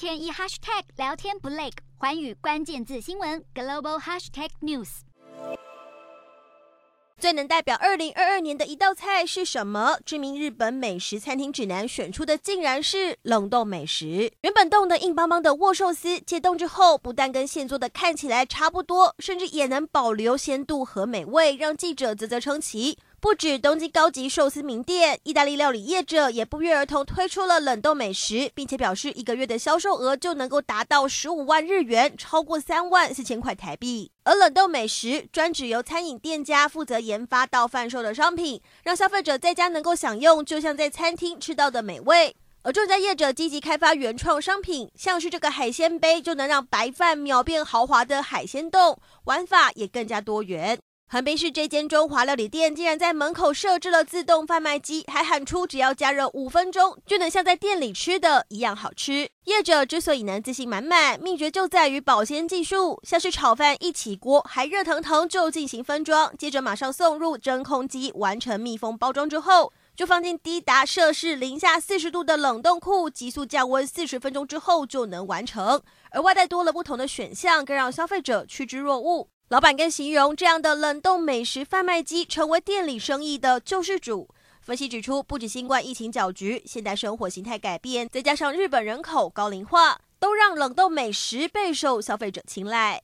天一 hashtag 聊天不累，寰宇关键字新闻 global hashtag news。最能代表二零二二年的一道菜是什么？知名日本美食餐厅指南选出的竟然是冷冻美食。原本冻得硬邦邦的握寿司，解冻之后不但跟现做的看起来差不多，甚至也能保留鲜度和美味，让记者啧啧称奇。不止东京高级寿司名店，意大利料理业者也不约而同推出了冷冻美食，并且表示一个月的销售额就能够达到十五万日元，超过三万四千块台币。而冷冻美食专指由餐饮店家负责研发到贩售的商品，让消费者在家能够享用，就像在餐厅吃到的美味。而仲家业者积极开发原创商品，像是这个海鲜杯，就能让白饭秒变豪华的海鲜冻，玩法也更加多元。横滨市这间中华料理店竟然在门口设置了自动贩卖机，还喊出只要加热五分钟就能像在店里吃的一样好吃。业者之所以能自信满满，秘诀就在于保鲜技术，像是炒饭一起锅还热腾腾就进行分装，接着马上送入真空机完成密封包装之后，就放进低达摄氏零下四十度的冷冻库，急速降温四十分钟之后就能完成。而外带多了不同的选项，更让消费者趋之若鹜。老板更形容这样的冷冻美食贩卖机成为店里生意的救世主。分析指出，不止新冠疫情搅局，现代生活形态改变，再加上日本人口高龄化，都让冷冻美食备受消费者青睐。